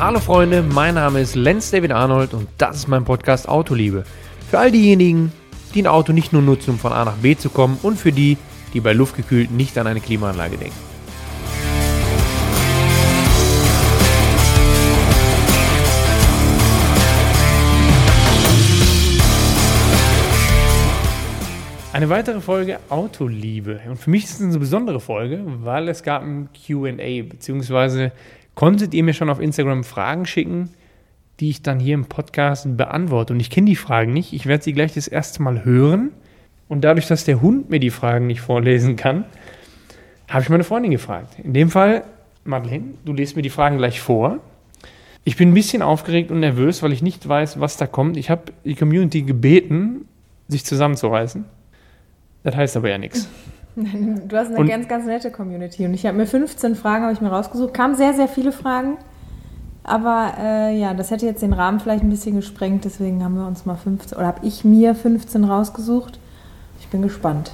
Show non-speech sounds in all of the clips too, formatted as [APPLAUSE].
Hallo Freunde, mein Name ist Lenz David Arnold und das ist mein Podcast Autoliebe. Für all diejenigen, die ein Auto nicht nur nutzen, um von A nach B zu kommen und für die, die bei luftgekühlt nicht an eine Klimaanlage denken. Eine weitere Folge Autoliebe. Und für mich ist es eine besondere Folge, weil es gab ein QA, beziehungsweise konntet ihr mir schon auf Instagram Fragen schicken, die ich dann hier im Podcast beantworte. Und ich kenne die Fragen nicht. Ich werde sie gleich das erste Mal hören. Und dadurch, dass der Hund mir die Fragen nicht vorlesen kann, habe ich meine Freundin gefragt. In dem Fall, Madeleine, du lest mir die Fragen gleich vor. Ich bin ein bisschen aufgeregt und nervös, weil ich nicht weiß, was da kommt. Ich habe die Community gebeten, sich zusammenzureißen. Das heißt aber ja nichts. Du hast eine und ganz, ganz nette Community. Und ich habe mir 15 Fragen habe ich mir rausgesucht. Kamen sehr, sehr viele Fragen. Aber äh, ja, das hätte jetzt den Rahmen vielleicht ein bisschen gesprengt. Deswegen haben wir uns mal 15, oder habe ich mir 15 rausgesucht. Ich bin gespannt.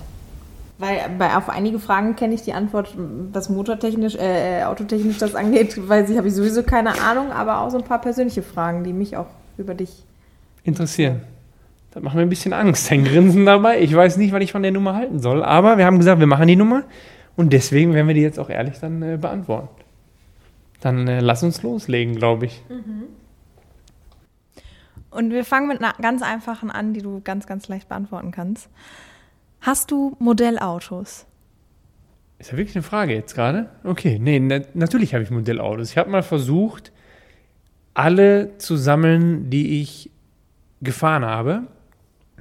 Weil bei, auf einige Fragen kenne ich die Antwort, was motortechnisch, äh, äh autotechnisch das angeht, weil ich habe ich sowieso keine Ahnung, aber auch so ein paar persönliche Fragen, die mich auch über dich interessieren. Das macht mir ein bisschen Angst, ein Grinsen dabei. Ich weiß nicht, was ich von der Nummer halten soll, aber wir haben gesagt, wir machen die Nummer und deswegen werden wir die jetzt auch ehrlich dann äh, beantworten. Dann äh, lass uns loslegen, glaube ich. Mhm. Und wir fangen mit einer ganz einfachen an, die du ganz, ganz leicht beantworten kannst. Hast du Modellautos? Ist ja wirklich eine Frage jetzt gerade? Okay, nee, na, natürlich habe ich Modellautos. Ich habe mal versucht, alle zu sammeln, die ich gefahren habe.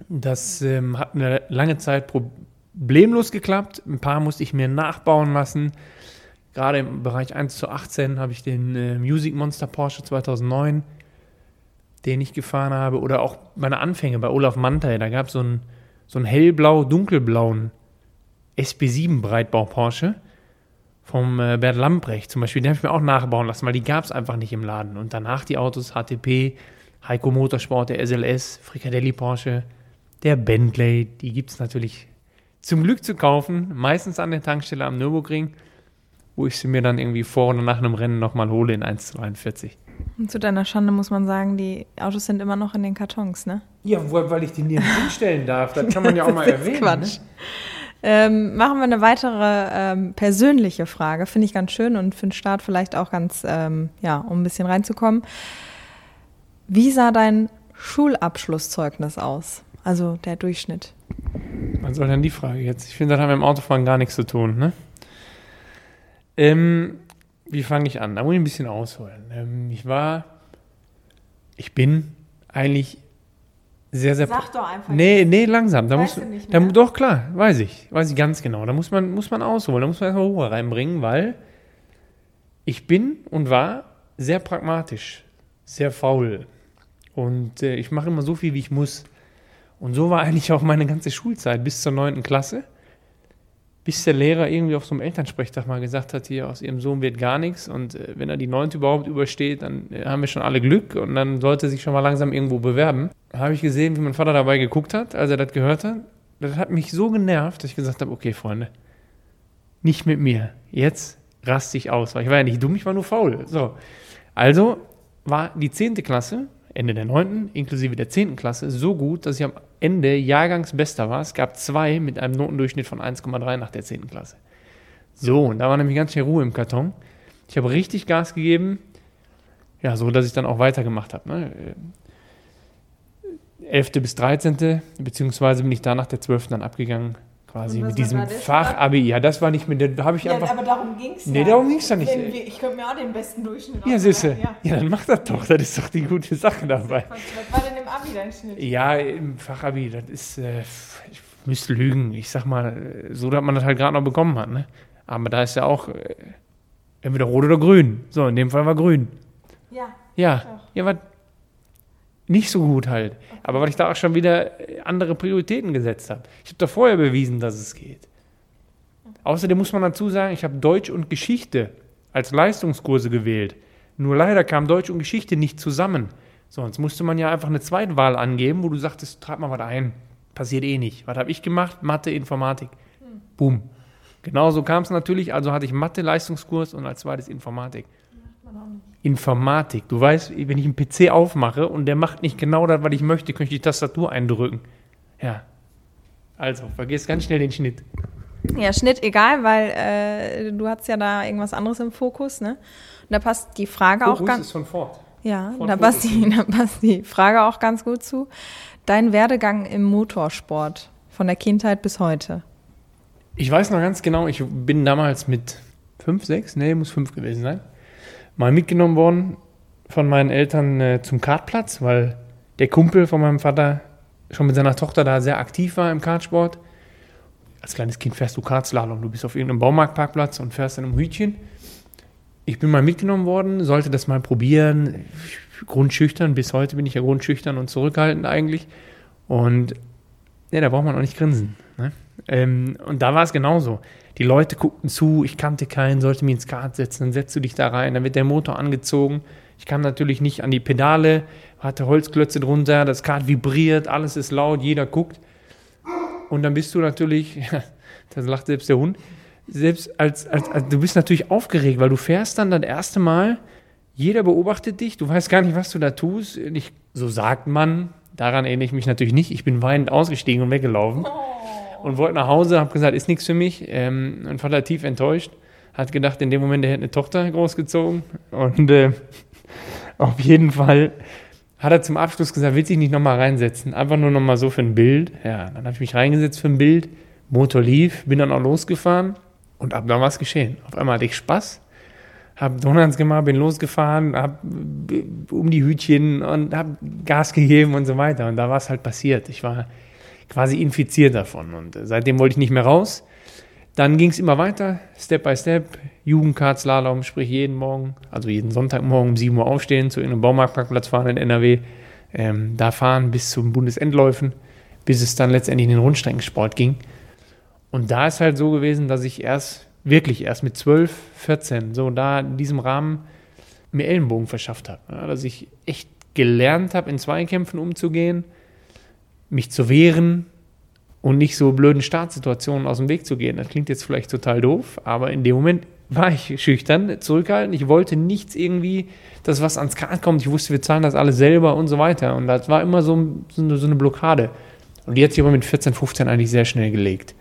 Das ähm, hat eine lange Zeit problemlos geklappt. Ein paar musste ich mir nachbauen lassen. Gerade im Bereich 1 zu 18 habe ich den äh, Music Monster Porsche 2009, den ich gefahren habe. Oder auch meine Anfänge bei Olaf Mantei. Da gab so es so einen hellblau, dunkelblauen SB7 Breitbau Porsche vom äh, Bert Lamprecht zum Beispiel. Den habe ich mir auch nachbauen lassen, weil die gab es einfach nicht im Laden. Und danach die Autos HTP, Heiko Motorsport, der SLS, Fricadelli Porsche, der Bentley, die gibt es natürlich zum Glück zu kaufen, meistens an der Tankstelle am Nürburgring, wo ich sie mir dann irgendwie vor oder nach einem Rennen nochmal hole in 1,42. Und zu deiner Schande muss man sagen, die Autos sind immer noch in den Kartons, ne? Ja, weil ich die nirgends [LAUGHS] hinstellen darf. Das kann man ja auch mal erwähnen. Quatsch. Ne? Ähm, machen wir eine weitere ähm, persönliche Frage. Finde ich ganz schön und für den Start vielleicht auch ganz, ähm, ja, um ein bisschen reinzukommen. Wie sah dein Schulabschlusszeugnis aus? Also der Durchschnitt. Was soll denn die Frage jetzt? Ich finde, das haben wir im Autofahren gar nichts zu tun, ne? Ähm, wie fange ich an? Da muss ich ein bisschen ausholen. Ähm, ich war, ich bin eigentlich sehr, sehr. Sag doch einfach. Nee, nee, langsam. Da weißt muss, du nicht mehr? Da, doch, klar, weiß ich. Weiß ich ganz genau. Da muss man, muss man ausholen. Da muss man erstmal Ruhe reinbringen, weil ich bin und war sehr pragmatisch, sehr faul. Und äh, ich mache immer so viel, wie ich muss. Und so war [LAUGHS] eigentlich auch meine ganze Schulzeit bis zur 9. Klasse. Bis der Lehrer irgendwie auf so einem Elternsprechtag mal gesagt hat, hier aus ihrem Sohn wird gar nichts. Und äh, wenn er die 9. überhaupt übersteht, dann äh, haben wir schon alle Glück. Und dann sollte er sich schon mal langsam irgendwo bewerben. Da habe ich gesehen, wie mein Vater dabei geguckt hat, als er das gehört hat. Das hat mich so genervt, dass ich gesagt habe, okay, Freunde, nicht mit mir. Jetzt raste ich aus. Weil ich war ja nicht dumm, ich war nur faul. So. Also war die 10. Klasse Ende der 9., inklusive der 10. Klasse, so gut, dass ich am Ende Jahrgangsbester war. Es gab zwei mit einem Notendurchschnitt von 1,3 nach der 10. Klasse. So, und da war nämlich ganz schön Ruhe im Karton. Ich habe richtig Gas gegeben, ja, so dass ich dann auch weitergemacht habe. Ne? 11. bis 13. beziehungsweise bin ich da nach der 12. dann abgegangen quasi mit diesem Fachabi. Ja, das war nicht mit da habe ich ja, einfach. Aber darum ging es Nee, ja. darum ging es ja nicht. Wenn, ich könnte mir auch den besten Durchschnitt Ja, siehste. Ja. ja, dann mach das doch. Das ist doch die gute Sache dabei. Was war denn im Abi dein Schnitt? Ja, im Fachabi, das ist, äh, ich müsste lügen. Ich sag mal, so, dass man das halt gerade noch bekommen hat. Ne? Aber da ist ja auch äh, entweder rot oder grün. So, in dem Fall war grün. Ja. Ja, ja, was nicht so gut halt. Aber weil ich da auch schon wieder andere Prioritäten gesetzt habe. Ich habe da vorher bewiesen, dass es geht. Außerdem muss man dazu sagen, ich habe Deutsch und Geschichte als Leistungskurse gewählt. Nur leider kam Deutsch und Geschichte nicht zusammen. Sonst musste man ja einfach eine Zweitwahl angeben, wo du sagtest, trag mal was ein. Passiert eh nicht. Was habe ich gemacht? Mathe, Informatik. Hm. Boom. Genauso kam es natürlich. Also hatte ich Mathe, Leistungskurs und als zweites Informatik. Informatik. Du weißt, wenn ich einen PC aufmache und der macht nicht genau das, was ich möchte, kann ich die Tastatur eindrücken. Ja. Also, vergiss ganz schnell den Schnitt. Ja, Schnitt egal, weil äh, du hast ja da irgendwas anderes im Fokus, ne? Und da passt die Frage Fokus auch ganz. ist von Ford. Ja, da passt, die, [LAUGHS] da passt die Frage auch ganz gut zu. Dein Werdegang im Motorsport von der Kindheit bis heute. Ich weiß noch ganz genau, ich bin damals mit fünf, sechs, nee, muss fünf gewesen sein, mal mitgenommen worden von meinen Eltern äh, zum Kartplatz, weil der Kumpel von meinem Vater schon mit seiner Tochter da sehr aktiv war im Kartsport. Als kleines Kind fährst du Kartslalom. Du bist auf irgendeinem Baumarktparkplatz und fährst in einem Hütchen. Ich bin mal mitgenommen worden, sollte das mal probieren. Grundschüchtern, bis heute bin ich ja grundschüchtern und zurückhaltend eigentlich. Und ja, da braucht man auch nicht grinsen. Ne? Ähm, und da war es genauso. Die Leute guckten zu, ich kannte keinen, sollte mich ins Kart setzen, dann setzt du dich da rein, dann wird der Motor angezogen. Ich kam natürlich nicht an die Pedale, hatte Holzklötze drunter, das Kart vibriert, alles ist laut, jeder guckt. Und dann bist du natürlich, [LAUGHS] das lacht selbst der Hund, selbst als, als, als, du bist natürlich aufgeregt, weil du fährst dann das erste Mal, jeder beobachtet dich, du weißt gar nicht, was du da tust. Ich, so sagt man, daran erinnere ich mich natürlich nicht. Ich bin weinend ausgestiegen und weggelaufen oh. Und wollte nach Hause, habe gesagt, ist nichts für mich. Ähm, mein Vater tief enttäuscht, hat gedacht, in dem Moment, der hätte eine Tochter großgezogen und äh, [LAUGHS] auf jeden Fall hat er zum Abschluss gesagt, will sich nicht nochmal reinsetzen, einfach nur nochmal so für ein Bild. Ja, dann habe ich mich reingesetzt für ein Bild, Motor lief, bin dann auch losgefahren und ab dann war es geschehen. Auf einmal hatte ich Spaß, habe Donuts gemacht, bin losgefahren, habe um die Hütchen und habe Gas gegeben und so weiter. Und da war es halt passiert. Ich war quasi infiziert davon und seitdem wollte ich nicht mehr raus. Dann ging es immer weiter, Step by Step, Jugendkart-Slalom, sprich jeden Morgen, also jeden Sonntagmorgen um 7 Uhr aufstehen, zu irgendeinem Baumarktparkplatz fahren in NRW, ähm, da fahren bis zum Bundesendläufen, bis es dann letztendlich in den Rundstreckensport ging. Und da ist halt so gewesen, dass ich erst, wirklich erst mit 12, 14, so da in diesem Rahmen mir Ellenbogen verschafft habe. Ja, dass ich echt gelernt habe, in Zweikämpfen umzugehen, mich zu wehren, und nicht so blöden Startsituationen aus dem Weg zu gehen. Das klingt jetzt vielleicht total doof, aber in dem Moment war ich schüchtern, zurückhaltend. Ich wollte nichts irgendwie, dass was ans Kart kommt. Ich wusste, wir zahlen das alles selber und so weiter. Und das war immer so, so, eine, Blockade. Und die hat sich aber mit 14, 15 eigentlich sehr schnell gelegt.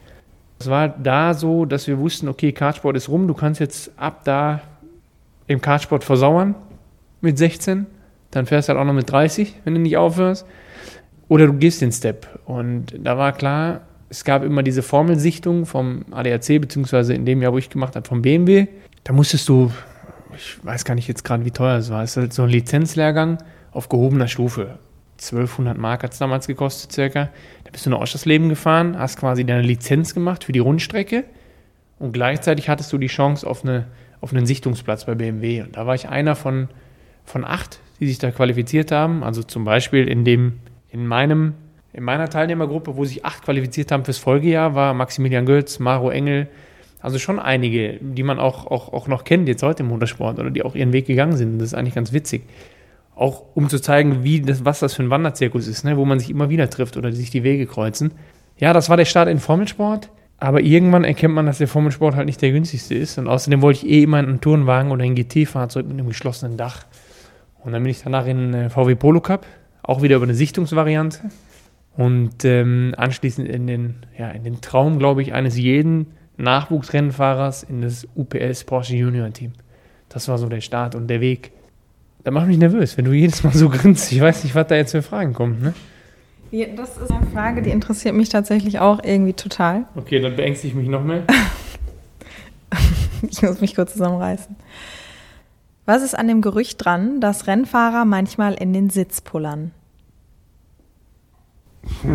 Es war da so, dass wir wussten, okay, Kartsport ist rum, du kannst jetzt ab da im Kartsport versauern mit 16, dann fährst du halt auch noch mit 30, wenn du nicht aufhörst. Oder du gehst den Step. Und da war klar, es gab immer diese Formelsichtung vom ADAC, beziehungsweise in dem Jahr, wo ich gemacht habe, vom BMW. Da musstest du, ich weiß gar nicht jetzt gerade, wie teuer es war, es ist halt so ein Lizenzlehrgang auf gehobener Stufe. 1200 Mark hat es damals gekostet, circa. Da bist du nach Oschersleben gefahren, hast quasi deine Lizenz gemacht für die Rundstrecke und gleichzeitig hattest du die Chance auf, eine, auf einen Sichtungsplatz bei BMW. Und da war ich einer von, von acht, die sich da qualifiziert haben. Also zum Beispiel in dem in, meinem, in meiner Teilnehmergruppe, wo sich acht qualifiziert haben fürs Folgejahr, war Maximilian Götz, Maro Engel, also schon einige, die man auch, auch, auch noch kennt jetzt heute im Motorsport oder die auch ihren Weg gegangen sind. Das ist eigentlich ganz witzig. Auch um zu zeigen, wie das, was das für ein Wanderzirkus ist, ne? wo man sich immer wieder trifft oder sich die Wege kreuzen. Ja, das war der Start in Formelsport. Aber irgendwann erkennt man, dass der Formelsport halt nicht der günstigste ist. Und außerdem wollte ich eh immer einen Tourenwagen oder ein GT-Fahrzeug mit einem geschlossenen Dach. Und dann bin ich danach in äh, VW Polo Cup auch wieder über eine Sichtungsvariante. Und ähm, anschließend in den, ja, in den Traum, glaube ich, eines jeden Nachwuchsrennfahrers in das UPS Porsche Junior Team. Das war so der Start und der Weg. Da macht mich nervös, wenn du jedes Mal so grinst. Ich weiß nicht, was da jetzt für Fragen kommen. Ne? Ja, das ist eine Frage, die interessiert mich tatsächlich auch irgendwie total. Okay, dann beängstige ich mich noch mehr. [LAUGHS] ich muss mich kurz zusammenreißen. Was ist an dem Gerücht dran, dass Rennfahrer manchmal in den Sitz pullern? [LAUGHS]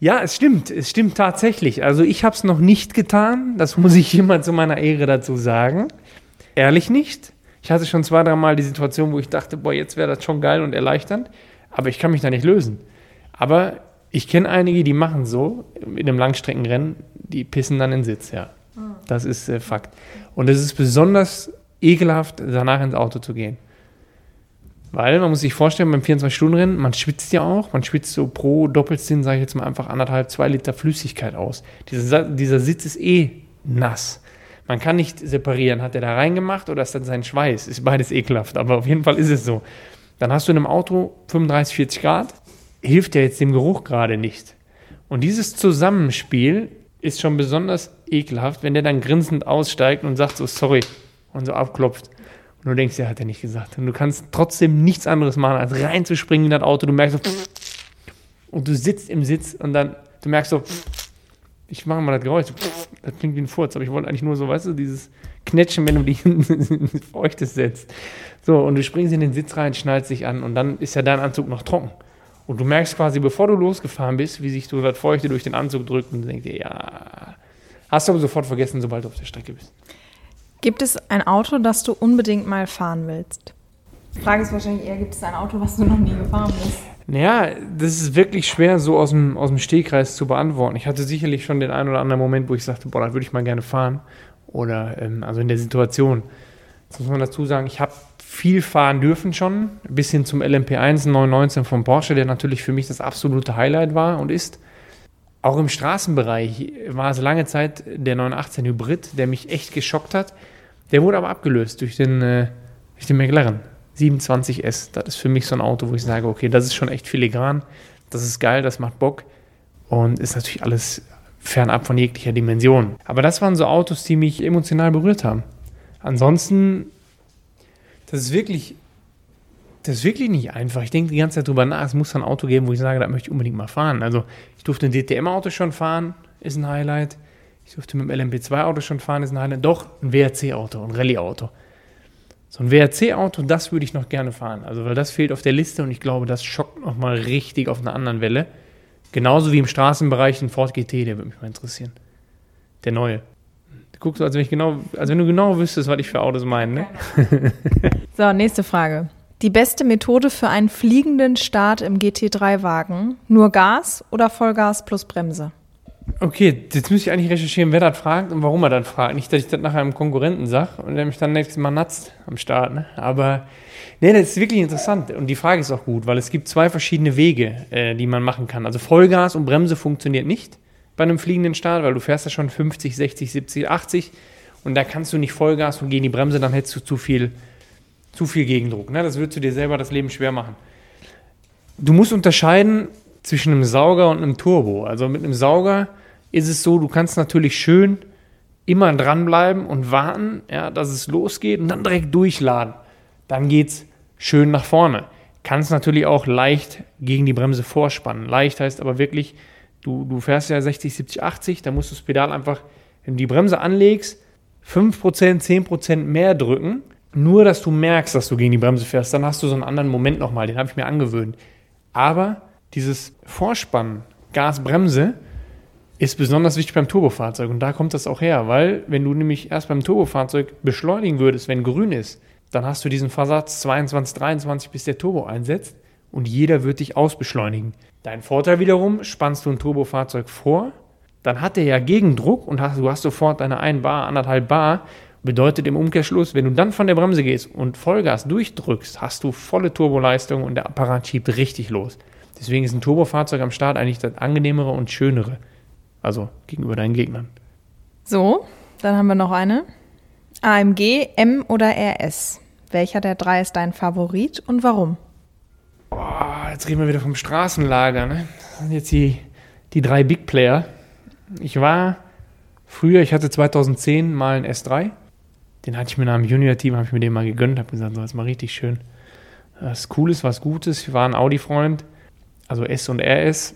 ja, es stimmt. Es stimmt tatsächlich. Also ich habe es noch nicht getan. Das muss ich jemand zu meiner Ehre dazu sagen. Ehrlich nicht. Ich hatte schon zwei, drei Mal die Situation, wo ich dachte, boah, jetzt wäre das schon geil und erleichternd. Aber ich kann mich da nicht lösen. Aber ich kenne einige, die machen so in einem Langstreckenrennen, die pissen dann in den Sitz, ja. Das ist äh, Fakt. Und es ist besonders ekelhaft, danach ins Auto zu gehen. Weil man muss sich vorstellen, beim 24-Stunden-Rennen, man schwitzt ja auch, man schwitzt so pro Doppelsinn, sage ich jetzt mal, einfach anderthalb, zwei Liter Flüssigkeit aus. Dieser, dieser Sitz ist eh nass. Man kann nicht separieren, hat er da reingemacht oder ist das sein Schweiß? Ist beides ekelhaft, aber auf jeden Fall ist es so. Dann hast du in einem Auto 35, 40 Grad, hilft ja jetzt dem Geruch gerade nicht. Und dieses Zusammenspiel ist schon besonders ekelhaft, wenn der dann grinsend aussteigt und sagt so, sorry, und so abklopft. Und du denkst, ja, hat er nicht gesagt. Und du kannst trotzdem nichts anderes machen, als reinzuspringen in das Auto. Du merkst so, und du sitzt im Sitz und dann, du merkst so, ich mache mal das Geräusch, das klingt wie ein Furz, aber ich wollte eigentlich nur so, weißt du, dieses Knetschen, wenn du dich [LAUGHS] in Feuchtes setzt. So, und du springst in den Sitz rein, schnallst dich an und dann ist ja dein Anzug noch trocken. Und du merkst quasi, bevor du losgefahren bist, wie sich so das Feuchte durch den Anzug drückt und denkst dir, ja, hast du aber sofort vergessen, sobald du auf der Strecke bist. Gibt es ein Auto, das du unbedingt mal fahren willst? Die Frage ist wahrscheinlich eher, gibt es ein Auto, was du noch nie gefahren bist? Naja, das ist wirklich schwer so aus dem, aus dem Stehkreis zu beantworten. Ich hatte sicherlich schon den einen oder anderen Moment, wo ich sagte, boah, da würde ich mal gerne fahren. Oder ähm, also in der Situation. Jetzt muss man dazu sagen, ich habe viel fahren dürfen schon, bis hin zum LMP1 919 von Porsche, der natürlich für mich das absolute Highlight war und ist. Auch im Straßenbereich war es lange Zeit der 918 Hybrid, der mich echt geschockt hat. Der wurde aber abgelöst durch den, äh, durch den McLaren. 27S. Das ist für mich so ein Auto, wo ich sage, okay, das ist schon echt filigran, das ist geil, das macht Bock und ist natürlich alles fernab von jeglicher Dimension. Aber das waren so Autos, die mich emotional berührt haben. Ansonsten, das ist wirklich, das ist wirklich nicht einfach. Ich denke die ganze Zeit drüber nach, es muss ein Auto geben, wo ich sage, da möchte ich unbedingt mal fahren. Also ich durfte ein DTM-Auto schon fahren, ist ein Highlight. Ich durfte mit dem LMP2-Auto schon fahren, ist ein Highlight. Doch, ein WRC-Auto, ein Rallye-Auto. So ein WRC-Auto, das würde ich noch gerne fahren. Also, weil das fehlt auf der Liste und ich glaube, das schockt nochmal richtig auf einer anderen Welle. Genauso wie im Straßenbereich ein Ford GT, der würde mich mal interessieren. Der neue. Du guckst, als wenn, ich genau, als wenn du genau wüsstest, was ich für Autos meine. Ne? [LAUGHS] so, nächste Frage. Die beste Methode für einen fliegenden Start im GT3-Wagen? Nur Gas oder Vollgas plus Bremse? Okay, jetzt müsste ich eigentlich recherchieren, wer das fragt und warum er das fragt. Nicht, dass ich das nachher einem Konkurrenten sage und der mich dann nächstes Mal natzt am Start. Ne? Aber nee, das ist wirklich interessant. Und die Frage ist auch gut, weil es gibt zwei verschiedene Wege, äh, die man machen kann. Also Vollgas und Bremse funktioniert nicht bei einem fliegenden Start, weil du fährst ja schon 50, 60, 70, 80 und da kannst du nicht Vollgas und gegen die Bremse, dann hättest du zu viel, zu viel Gegendruck. Ne? Das würdest du dir selber das Leben schwer machen. Du musst unterscheiden zwischen einem Sauger und einem Turbo. Also mit einem Sauger ist es so, du kannst natürlich schön immer dranbleiben und warten, ja, dass es losgeht und dann direkt durchladen. Dann geht es schön nach vorne. Kannst natürlich auch leicht gegen die Bremse vorspannen. Leicht heißt aber wirklich, du, du fährst ja 60, 70, 80, da musst du das Pedal einfach, wenn du die Bremse anlegst, 5%, 10% mehr drücken. Nur, dass du merkst, dass du gegen die Bremse fährst, dann hast du so einen anderen Moment nochmal, den habe ich mir angewöhnt. Aber dieses Vorspannen, Gas, Bremse, ist besonders wichtig beim Turbofahrzeug. Und da kommt das auch her, weil wenn du nämlich erst beim Turbofahrzeug beschleunigen würdest, wenn grün ist, dann hast du diesen Versatz 22, 23, bis der Turbo einsetzt und jeder wird dich ausbeschleunigen. Dein Vorteil wiederum, spannst du ein Turbofahrzeug vor, dann hat er ja Gegendruck und hast, du hast sofort deine 1 Bar, 1,5 Bar. Bedeutet im Umkehrschluss, wenn du dann von der Bremse gehst und Vollgas durchdrückst, hast du volle Turboleistung und der Apparat schiebt richtig los. Deswegen ist ein Turbofahrzeug am Start eigentlich das angenehmere und schönere. Also gegenüber deinen Gegnern. So, dann haben wir noch eine. AMG, M oder RS? Welcher der drei ist dein Favorit und warum? Boah, jetzt reden wir wieder vom Straßenlager. Ne? Das sind jetzt die, die drei Big Player. Ich war früher, ich hatte 2010 mal einen S3. Den hatte ich mir nach dem Junior-Team, habe ich mir den mal gegönnt, habe gesagt, so, ist mal richtig schön. Was Cooles, was Gutes. Ich war ein Audi-Freund, also S und RS.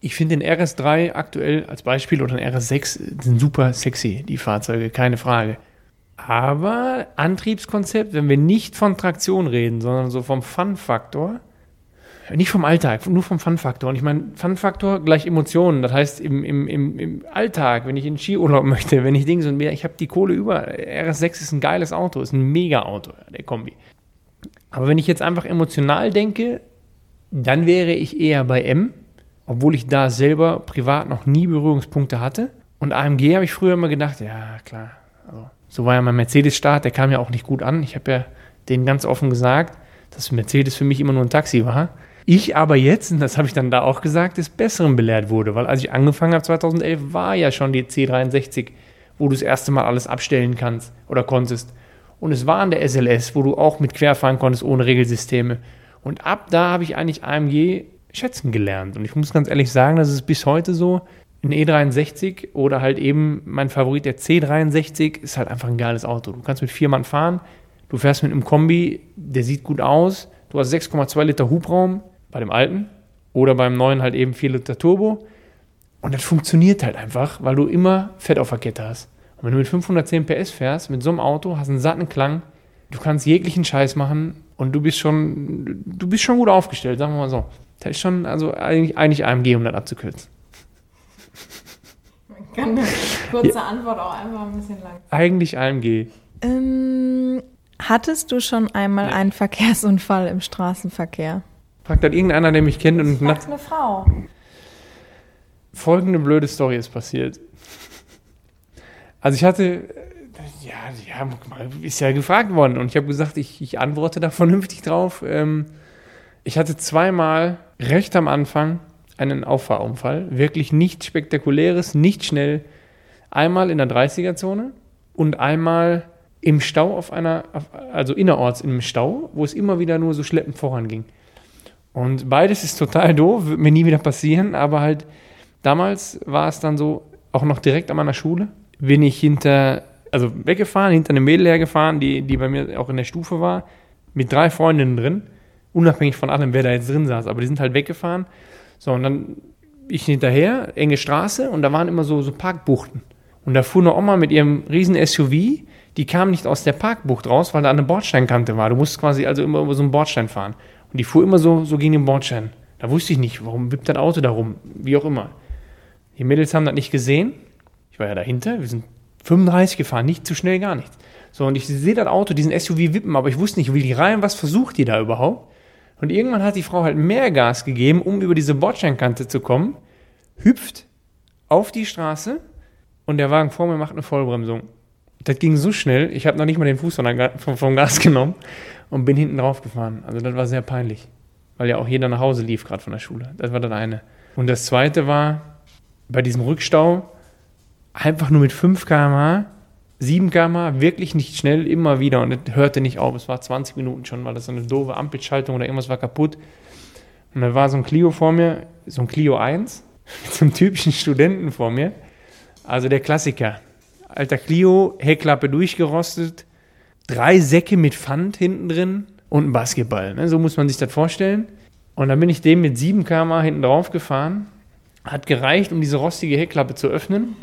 Ich finde den RS3 aktuell als Beispiel oder den RS6 sind super sexy, die Fahrzeuge, keine Frage. Aber Antriebskonzept, wenn wir nicht von Traktion reden, sondern so vom Fun-Faktor, nicht vom Alltag, nur vom Fun-Faktor. Und ich meine, Fun-Faktor gleich Emotionen. Das heißt, im, im, im, im Alltag, wenn ich in Skiurlaub [LAUGHS] möchte, wenn ich Dinge und mehr, ich habe die Kohle über. RS6 ist ein geiles Auto, ist ein Mega-Auto, der Kombi. Aber wenn ich jetzt einfach emotional denke, dann wäre ich eher bei M, obwohl ich da selber privat noch nie Berührungspunkte hatte. Und AMG habe ich früher immer gedacht, ja klar, also, so war ja mein Mercedes-Start, der kam ja auch nicht gut an. Ich habe ja denen ganz offen gesagt, dass Mercedes für mich immer nur ein Taxi war. Ich aber jetzt, und das habe ich dann da auch gesagt, des Besseren belehrt wurde, weil als ich angefangen habe 2011, war ja schon die C63 wo du das erste Mal alles abstellen kannst oder konntest. Und es war an der SLS, wo du auch mit querfahren konntest ohne Regelsysteme. Und ab da habe ich eigentlich AMG schätzen gelernt. Und ich muss ganz ehrlich sagen, das ist bis heute so. Ein E63 oder halt eben mein Favorit, der C63, ist halt einfach ein geiles Auto. Du kannst mit vier Mann fahren, du fährst mit einem Kombi, der sieht gut aus, du hast 6,2 Liter Hubraum bei dem alten oder beim neuen halt eben 4 Liter Turbo. Und das funktioniert halt einfach, weil du immer Fett auf der Kette hast. Und wenn du mit 510 PS fährst, mit so einem Auto, hast einen satten Klang, du kannst jeglichen Scheiß machen und du bist schon, du bist schon gut aufgestellt, sagen wir mal so. Das ist schon, also eigentlich, eigentlich AMG, um das abzukürzen. Man kann eine kurze ja. Antwort auch einfach ein bisschen lang. Eigentlich AMG. Ähm, hattest du schon einmal ja. einen Verkehrsunfall im Straßenverkehr? Fragt dann irgendeiner, der mich kennt und nach. eine Frau. Folgende blöde Story ist passiert. Also ich hatte, ja, ja, ist ja gefragt worden und ich habe gesagt, ich, ich antworte da vernünftig drauf. Ähm, ich hatte zweimal recht am Anfang einen Auffahrunfall. Wirklich nichts Spektakuläres, nicht schnell. Einmal in der 30er-Zone und einmal im Stau auf einer, also innerorts im Stau, wo es immer wieder nur so schleppend voranging. Und beides ist total doof, wird mir nie wieder passieren, aber halt damals war es dann so, auch noch direkt an meiner Schule, bin ich hinter, also weggefahren, hinter einem Mädel hergefahren, die, die bei mir auch in der Stufe war, mit drei Freundinnen drin, unabhängig von allem, wer da jetzt drin saß, aber die sind halt weggefahren. So, und dann ich hinterher, enge Straße, und da waren immer so, so Parkbuchten. Und da fuhr eine Oma mit ihrem riesen SUV, die kam nicht aus der Parkbucht raus, weil da eine Bordsteinkante war. Du musst quasi also immer über so einen Bordstein fahren. Und die fuhr immer so, so gegen den Bordstein. Da wusste ich nicht, warum wippt das Auto da rum, wie auch immer. Die Mädels haben das nicht gesehen. Ich war ja dahinter, wir sind 35 gefahren, nicht zu schnell, gar nichts. So, und ich sehe das Auto, diesen SUV wippen, aber ich wusste nicht, will die rein, was versucht die da überhaupt? Und irgendwann hat die Frau halt mehr Gas gegeben, um über diese Bordsteinkante zu kommen, hüpft auf die Straße und der Wagen vor mir macht eine Vollbremsung. Das ging so schnell, ich habe noch nicht mal den Fuß vom Gas genommen und bin hinten drauf gefahren. Also das war sehr peinlich, weil ja auch jeder nach Hause lief gerade von der Schule. Das war das eine. Und das zweite war bei diesem Rückstau einfach nur mit 5 km/h 7 km wirklich nicht schnell, immer wieder und es hörte nicht auf. Es war 20 Minuten schon, weil das so eine doofe Ampelschaltung oder irgendwas war kaputt. Und dann war so ein Clio vor mir, so ein Clio 1, [LAUGHS] mit so einem typischen Studenten vor mir. Also der Klassiker. Alter Clio, Heckklappe durchgerostet, drei Säcke mit Pfand hinten drin und ein Basketball. Ne? So muss man sich das vorstellen. Und dann bin ich dem mit 7 km hinten drauf gefahren. Hat gereicht, um diese rostige Heckklappe zu öffnen.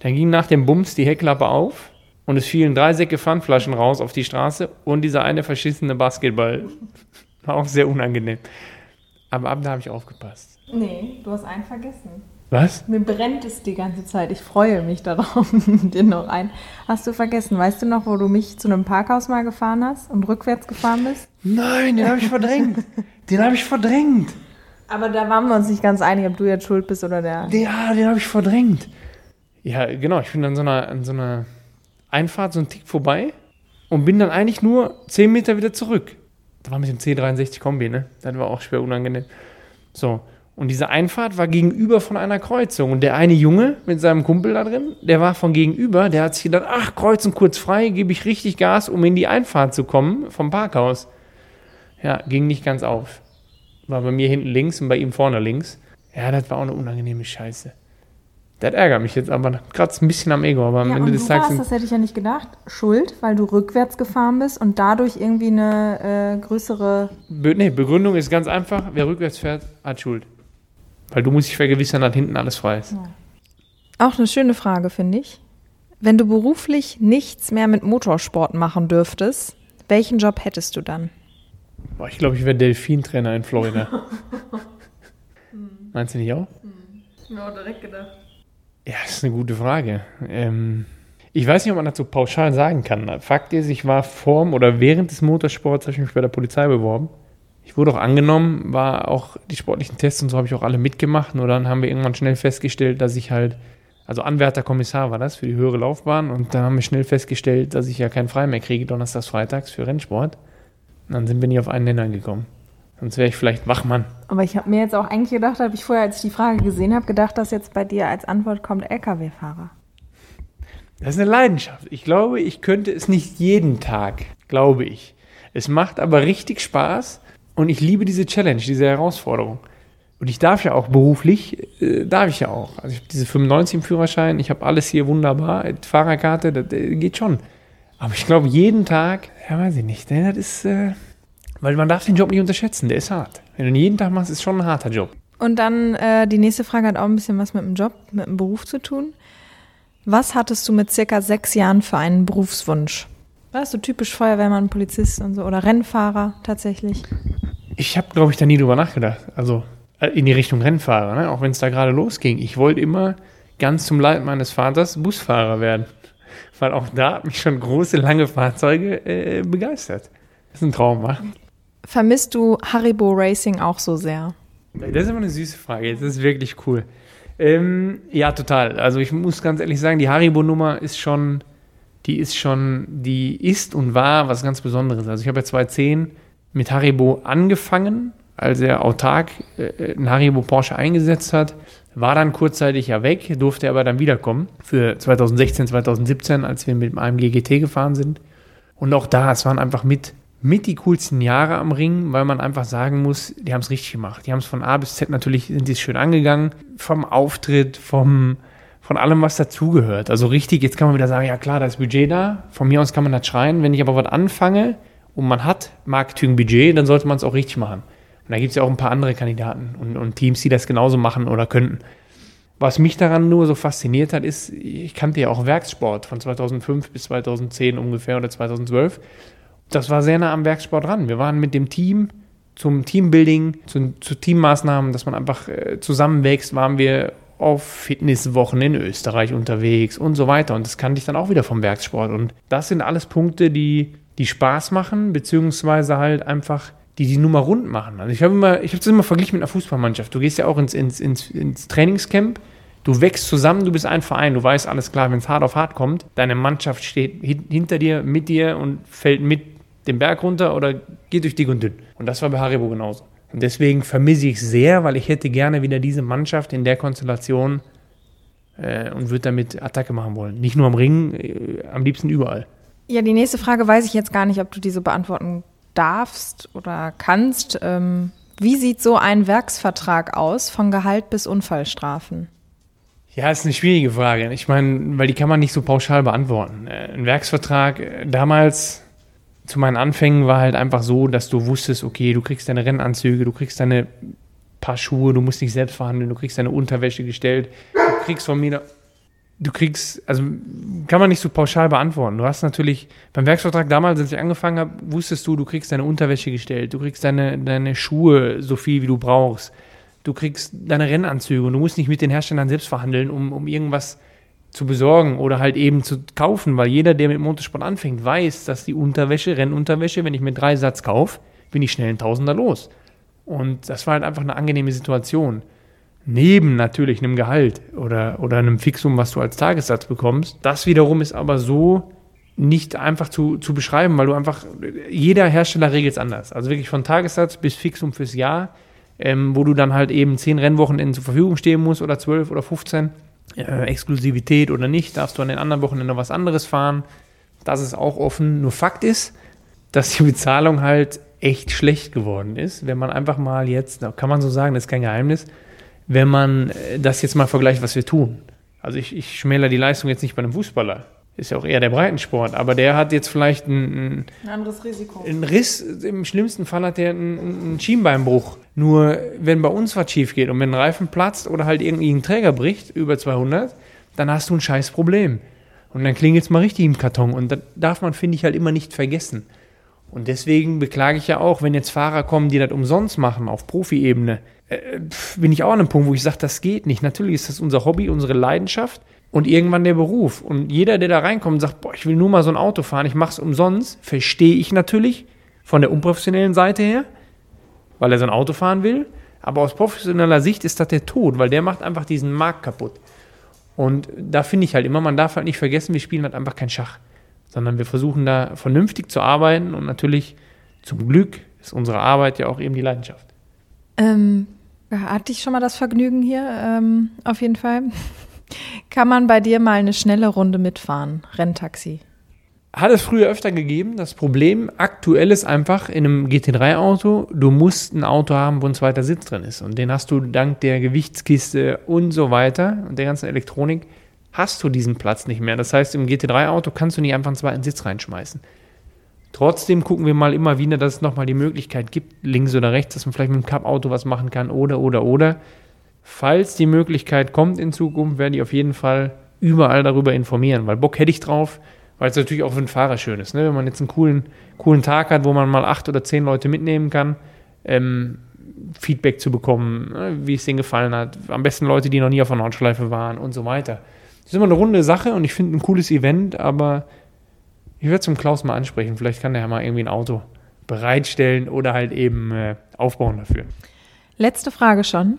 Dann ging nach dem Bums die Heckklappe auf und es fielen drei Säcke Pfandflaschen raus auf die Straße und dieser eine verschissene Basketball. [LAUGHS] War auch sehr unangenehm. Aber ab da habe ich aufgepasst. Nee, du hast einen vergessen. Was? Mir brennt es die ganze Zeit. Ich freue mich darauf, [LAUGHS] den noch ein. Hast du vergessen? Weißt du noch, wo du mich zu einem Parkhaus mal gefahren hast und rückwärts gefahren bist? Nein, den habe ich verdrängt. [LAUGHS] den habe ich verdrängt. Aber da waren wir uns nicht ganz einig, ob du jetzt schuld bist oder der. Ja, den habe ich verdrängt. Ja, genau. Ich bin an so einer, an so einer Einfahrt so einen Tick vorbei und bin dann eigentlich nur 10 Meter wieder zurück. Da war mit dem C63 Kombi, ne? Das war auch schwer unangenehm. So. Und diese Einfahrt war gegenüber von einer Kreuzung. Und der eine Junge mit seinem Kumpel da drin, der war von gegenüber, der hat sich gedacht, ach, kreuzen kurz frei, gebe ich richtig Gas, um in die Einfahrt zu kommen vom Parkhaus. Ja, ging nicht ganz auf. War bei mir hinten links und bei ihm vorne links. Ja, das war auch eine unangenehme Scheiße. Das ärgert mich jetzt aber gerade ein bisschen am Ego. Aber am ja, Ende des Tages. Warst, das hätte ich ja nicht gedacht, schuld, weil du rückwärts gefahren bist und dadurch irgendwie eine äh, größere. Be nee, Begründung ist ganz einfach: wer rückwärts fährt, hat Schuld. Weil du musst dich vergewissern, dass hinten alles frei ist. Auch eine schöne Frage, finde ich. Wenn du beruflich nichts mehr mit Motorsport machen dürftest, welchen Job hättest du dann? Boah, ich glaube, ich wäre Delfintrainer in Florida. [LAUGHS] Meinst du nicht auch? Ich mir auch direkt gedacht. Ja, das ist eine gute Frage. Ähm, ich weiß nicht, ob man so pauschal sagen kann. Fakt ist, ich war vorm oder während des Motorsports, habe ich mich bei der Polizei beworben. Ich wurde auch angenommen, war auch die sportlichen Tests und so habe ich auch alle mitgemacht. Nur dann haben wir irgendwann schnell festgestellt, dass ich halt, also Anwärterkommissar war das für die höhere Laufbahn und dann haben wir schnell festgestellt, dass ich ja keinen Frei mehr kriege, donnerstags, freitags für Rennsport. Und dann sind wir nicht auf einen Nenner gekommen. Sonst wäre ich vielleicht Wachmann. Aber ich habe mir jetzt auch eigentlich gedacht, habe ich vorher, als ich die Frage gesehen habe, gedacht, dass jetzt bei dir als Antwort kommt LKW-Fahrer. Das ist eine Leidenschaft. Ich glaube, ich könnte es nicht jeden Tag, glaube ich. Es macht aber richtig Spaß und ich liebe diese Challenge, diese Herausforderung. Und ich darf ja auch beruflich, äh, darf ich ja auch. Also ich habe diese 95 im Führerschein, ich habe alles hier wunderbar, Fahrerkarte, das, das geht schon. Aber ich glaube, jeden Tag, ja, weiß ich nicht, ne, das ist, äh, weil man darf den Job nicht unterschätzen, der ist hart. Wenn du ihn jeden Tag machst, ist schon ein harter Job. Und dann äh, die nächste Frage hat auch ein bisschen was mit dem Job, mit dem Beruf zu tun. Was hattest du mit circa sechs Jahren für einen Berufswunsch? Warst du typisch Feuerwehrmann, Polizist und so oder Rennfahrer tatsächlich? Ich habe, glaube ich, da nie drüber nachgedacht. Also äh, in die Richtung Rennfahrer, ne? auch wenn es da gerade losging. Ich wollte immer ganz zum Leid meines Vaters Busfahrer werden. [LAUGHS] Weil auch da hat mich schon große, lange Fahrzeuge äh, begeistert. Das ist ein Traum, wa? Vermisst du Haribo Racing auch so sehr? Das ist immer eine süße Frage. Das ist wirklich cool. Ähm, ja, total. Also ich muss ganz ehrlich sagen, die Haribo-Nummer ist schon, die ist schon, die ist und war was ganz Besonderes. Also ich habe ja 2010 mit Haribo angefangen, als er autark äh, einen Haribo Porsche eingesetzt hat. War dann kurzzeitig ja weg, durfte aber dann wiederkommen für 2016, 2017, als wir mit dem AMG GT gefahren sind. Und auch da, es waren einfach mit mit die coolsten Jahre am Ring, weil man einfach sagen muss, die haben es richtig gemacht. Die haben es von A bis Z natürlich, sind die schön angegangen. Vom Auftritt, vom, von allem, was dazugehört. Also richtig, jetzt kann man wieder sagen, ja klar, da ist Budget da. Von mir aus kann man das schreien. Wenn ich aber was anfange und man hat Marketing-Budget, dann sollte man es auch richtig machen. Und da gibt es ja auch ein paar andere Kandidaten und, und Teams, die das genauso machen oder könnten. Was mich daran nur so fasziniert hat, ist, ich kannte ja auch Werkssport von 2005 bis 2010 ungefähr oder 2012 das war sehr nah am Werksport dran. Wir waren mit dem Team zum Teambuilding, zu, zu Teammaßnahmen, dass man einfach äh, zusammenwächst, waren wir auf Fitnesswochen in Österreich unterwegs und so weiter. Und das kannte ich dann auch wieder vom Werksport. Und das sind alles Punkte, die, die Spaß machen, beziehungsweise halt einfach, die die Nummer rund machen. Also ich habe immer, ich habe das immer verglichen mit einer Fußballmannschaft. Du gehst ja auch ins, ins, ins, ins Trainingscamp, du wächst zusammen, du bist ein Verein, du weißt alles klar, wenn es hart auf hart kommt, deine Mannschaft steht hinter dir, mit dir und fällt mit den Berg runter oder geht durch dick und dünn. Und das war bei Haribo genauso. Und deswegen vermisse ich es sehr, weil ich hätte gerne wieder diese Mannschaft in der Konstellation äh, und würde damit Attacke machen wollen. Nicht nur am Ring, äh, am liebsten überall. Ja, die nächste Frage weiß ich jetzt gar nicht, ob du diese beantworten darfst oder kannst. Ähm, wie sieht so ein Werksvertrag aus, von Gehalt bis Unfallstrafen? Ja, ist eine schwierige Frage. Ich meine, weil die kann man nicht so pauschal beantworten. Äh, ein Werksvertrag, äh, damals zu meinen Anfängen war halt einfach so, dass du wusstest, okay, du kriegst deine Rennanzüge, du kriegst deine Paar Schuhe, du musst nicht selbst verhandeln, du kriegst deine Unterwäsche gestellt, du kriegst von mir, du kriegst, also kann man nicht so pauschal beantworten. Du hast natürlich, beim Werksvertrag damals, als ich angefangen habe, wusstest du, du kriegst deine Unterwäsche gestellt, du kriegst deine, deine Schuhe so viel, wie du brauchst, du kriegst deine Rennanzüge und du musst nicht mit den Herstellern selbst verhandeln, um, um irgendwas zu besorgen oder halt eben zu kaufen, weil jeder, der mit Motorsport anfängt, weiß, dass die Unterwäsche, Rennunterwäsche, wenn ich mir drei Satz kaufe, bin ich schnell ein Tausender los. Und das war halt einfach eine angenehme Situation. Neben natürlich einem Gehalt oder, oder einem Fixum, was du als Tagessatz bekommst. Das wiederum ist aber so nicht einfach zu, zu beschreiben, weil du einfach, jeder Hersteller regelt es anders. Also wirklich von Tagessatz bis Fixum fürs Jahr, ähm, wo du dann halt eben zehn Rennwochenenden zur Verfügung stehen musst oder zwölf oder 15 äh, Exklusivität oder nicht, darfst du an den anderen Wochenenden was anderes fahren. Das ist auch offen. Nur Fakt ist, dass die Bezahlung halt echt schlecht geworden ist. Wenn man einfach mal jetzt, kann man so sagen, das ist kein Geheimnis, wenn man äh, das jetzt mal vergleicht, was wir tun. Also ich, ich schmäler die Leistung jetzt nicht bei einem Fußballer ist ja auch eher der Breitensport, aber der hat jetzt vielleicht ein, ein anderes Risiko. Ein Riss, im schlimmsten Fall hat der einen, einen Schienbeinbruch. Nur wenn bei uns was schief geht und wenn ein Reifen platzt oder halt irgendwie ein Träger bricht, über 200, dann hast du ein scheiß Problem. Und dann klingelt es mal richtig im Karton. Und das darf man, finde ich, halt immer nicht vergessen. Und deswegen beklage ich ja auch, wenn jetzt Fahrer kommen, die das umsonst machen, auf Profi-Ebene, äh, bin ich auch an einem Punkt, wo ich sage, das geht nicht. Natürlich ist das unser Hobby, unsere Leidenschaft und irgendwann der Beruf. Und jeder, der da reinkommt und sagt, boah, ich will nur mal so ein Auto fahren, ich mache es umsonst, verstehe ich natürlich von der unprofessionellen Seite her, weil er so ein Auto fahren will. Aber aus professioneller Sicht ist das der Tod, weil der macht einfach diesen Markt kaputt. Und da finde ich halt immer, man darf halt nicht vergessen, wir spielen halt einfach kein Schach, sondern wir versuchen da vernünftig zu arbeiten und natürlich zum Glück ist unsere Arbeit ja auch eben die Leidenschaft. Ähm, hatte ich schon mal das Vergnügen hier, ähm, auf jeden Fall. [LAUGHS] Kann man bei dir mal eine schnelle Runde mitfahren? Renntaxi. Hat es früher öfter gegeben. Das Problem aktuell ist einfach in einem GT3-Auto, du musst ein Auto haben, wo ein zweiter Sitz drin ist. Und den hast du dank der Gewichtskiste und so weiter und der ganzen Elektronik, hast du diesen Platz nicht mehr. Das heißt, im GT3-Auto kannst du nicht einfach einen zweiten Sitz reinschmeißen. Trotzdem gucken wir mal immer wieder, dass es nochmal die Möglichkeit gibt, links oder rechts, dass man vielleicht mit dem Cup-Auto was machen kann oder, oder, oder. Falls die Möglichkeit kommt in Zukunft, werde ich auf jeden Fall überall darüber informieren, weil Bock hätte ich drauf, weil es natürlich auch für den Fahrer schön ist. Ne? Wenn man jetzt einen coolen, coolen Tag hat, wo man mal acht oder zehn Leute mitnehmen kann, ähm, Feedback zu bekommen, ne? wie es denen gefallen hat. Am besten Leute, die noch nie auf einer Nordschleife waren und so weiter. Das ist immer eine runde Sache und ich finde ein cooles Event, aber ich werde zum Klaus mal ansprechen. Vielleicht kann der ja mal irgendwie ein Auto bereitstellen oder halt eben äh, aufbauen dafür. Letzte Frage schon.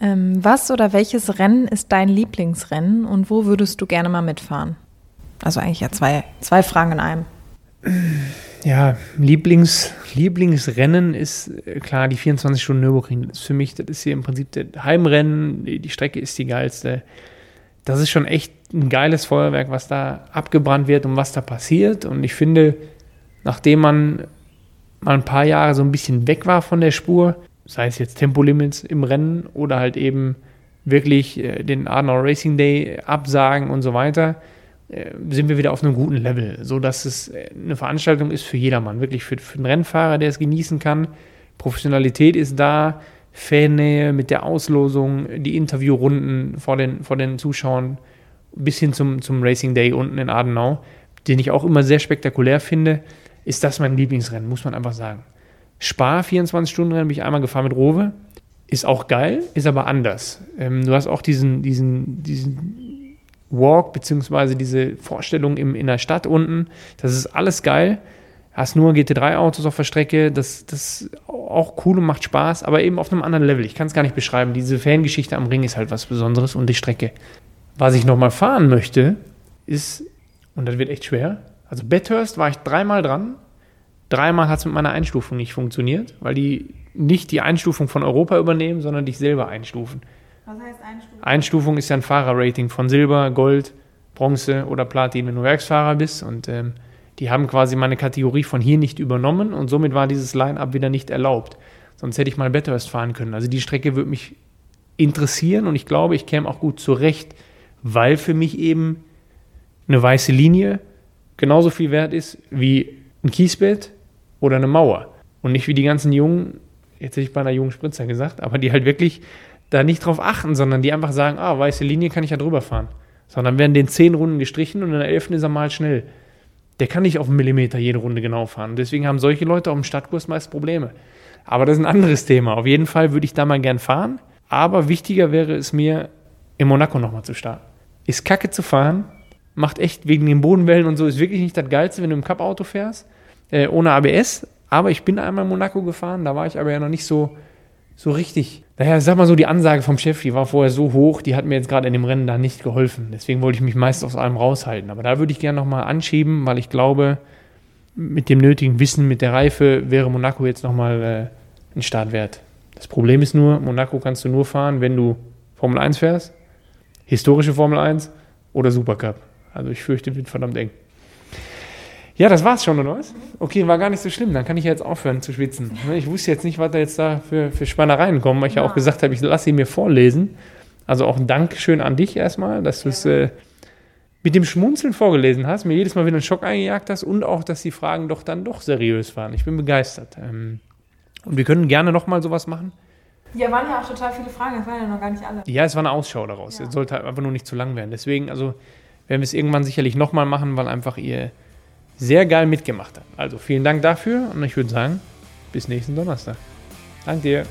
Ähm, was oder welches Rennen ist dein Lieblingsrennen und wo würdest du gerne mal mitfahren? Also eigentlich ja zwei, zwei Fragen in einem. Ja, Lieblings, Lieblingsrennen ist äh, klar die 24 Stunden Nürburgring. Das ist für mich, das ist hier im Prinzip das Heimrennen. Die Strecke ist die geilste. Das ist schon echt ein geiles Feuerwerk, was da abgebrannt wird und was da passiert. Und ich finde, nachdem man mal ein paar Jahre so ein bisschen weg war von der Spur, sei es jetzt Tempolimits im Rennen oder halt eben wirklich äh, den Adenauer Racing Day absagen und so weiter, äh, sind wir wieder auf einem guten Level, so dass es äh, eine Veranstaltung ist für jedermann, wirklich für, für den Rennfahrer, der es genießen kann. Professionalität ist da, Fannähe mit der Auslosung, die Interviewrunden vor den, vor den Zuschauern bis hin zum, zum Racing Day unten in Adenau, den ich auch immer sehr spektakulär finde, ist das mein Lieblingsrennen, muss man einfach sagen. Spar 24-Stunden-Rennen bin ich einmal gefahren mit Rowe, ist auch geil, ist aber anders. Ähm, du hast auch diesen, diesen, diesen Walk, beziehungsweise diese Vorstellung im, in der Stadt unten. Das ist alles geil. Hast nur GT3-Autos auf der Strecke, das, das auch cool und macht Spaß, aber eben auf einem anderen Level. Ich kann es gar nicht beschreiben. Diese Fangeschichte am Ring ist halt was Besonderes und die Strecke. Was ich nochmal fahren möchte, ist, und das wird echt schwer, also Bathurst war ich dreimal dran. Dreimal hat es mit meiner Einstufung nicht funktioniert, weil die nicht die Einstufung von Europa übernehmen, sondern dich selber einstufen. Was heißt Einstufung? Einstufung ist ja ein Fahrerrating von Silber, Gold, Bronze oder Platin, wenn du Werksfahrer bist. Und ähm, die haben quasi meine Kategorie von hier nicht übernommen und somit war dieses Line-Up wieder nicht erlaubt. Sonst hätte ich mal Bathurst fahren können. Also die Strecke würde mich interessieren und ich glaube, ich käme auch gut zurecht, weil für mich eben eine weiße Linie genauso viel wert ist wie ein Kiesbett oder eine Mauer. Und nicht wie die ganzen Jungen, jetzt hätte ich bei einer jungen Spritzer gesagt, aber die halt wirklich da nicht drauf achten, sondern die einfach sagen, ah, weiße Linie kann ich ja drüber fahren. Sondern werden den zehn Runden gestrichen und in der elften ist er mal schnell. Der kann nicht auf einen Millimeter jede Runde genau fahren. Deswegen haben solche Leute auf dem Stadtkurs meist Probleme. Aber das ist ein anderes Thema. Auf jeden Fall würde ich da mal gern fahren. Aber wichtiger wäre es mir, in Monaco nochmal zu starten. Ist kacke zu fahren, macht echt wegen den Bodenwellen und so, ist wirklich nicht das Geilste, wenn du im Cup-Auto fährst, äh, ohne ABS. Aber ich bin einmal in Monaco gefahren, da war ich aber ja noch nicht so so richtig. Daher, sag mal so, die Ansage vom Chef, die war vorher so hoch, die hat mir jetzt gerade in dem Rennen da nicht geholfen. Deswegen wollte ich mich meist aus allem raushalten. Aber da würde ich gerne nochmal anschieben, weil ich glaube, mit dem nötigen Wissen, mit der Reife wäre Monaco jetzt nochmal äh, ein Start wert. Das Problem ist nur, Monaco kannst du nur fahren, wenn du Formel 1 fährst, historische Formel 1 oder Supercup. Also ich fürchte, wird verdammt eng. Ja, das war's schon, oder was? Okay, war gar nicht so schlimm. Dann kann ich ja jetzt aufhören zu schwitzen. Ich wusste jetzt nicht, was da jetzt da für, für Spannereien kommen, weil ich ja, ja auch gesagt habe, ich lasse sie mir vorlesen. Also auch ein Dankeschön an dich erstmal, dass du es äh, mit dem Schmunzeln vorgelesen hast, mir jedes Mal wieder einen Schock eingejagt hast und auch, dass die Fragen doch dann doch seriös waren. Ich bin begeistert. Ähm, und wir können gerne nochmal sowas machen. Ja, waren ja auch total viele Fragen, das waren ja noch gar nicht alle. Ja, es war eine Ausschau daraus. Es sollte einfach nur nicht zu lang werden. Deswegen, also werden wir es irgendwann sicherlich nochmal machen, weil einfach ihr sehr geil mitgemacht hat. Also vielen Dank dafür und ich würde sagen, bis nächsten Donnerstag. Danke dir.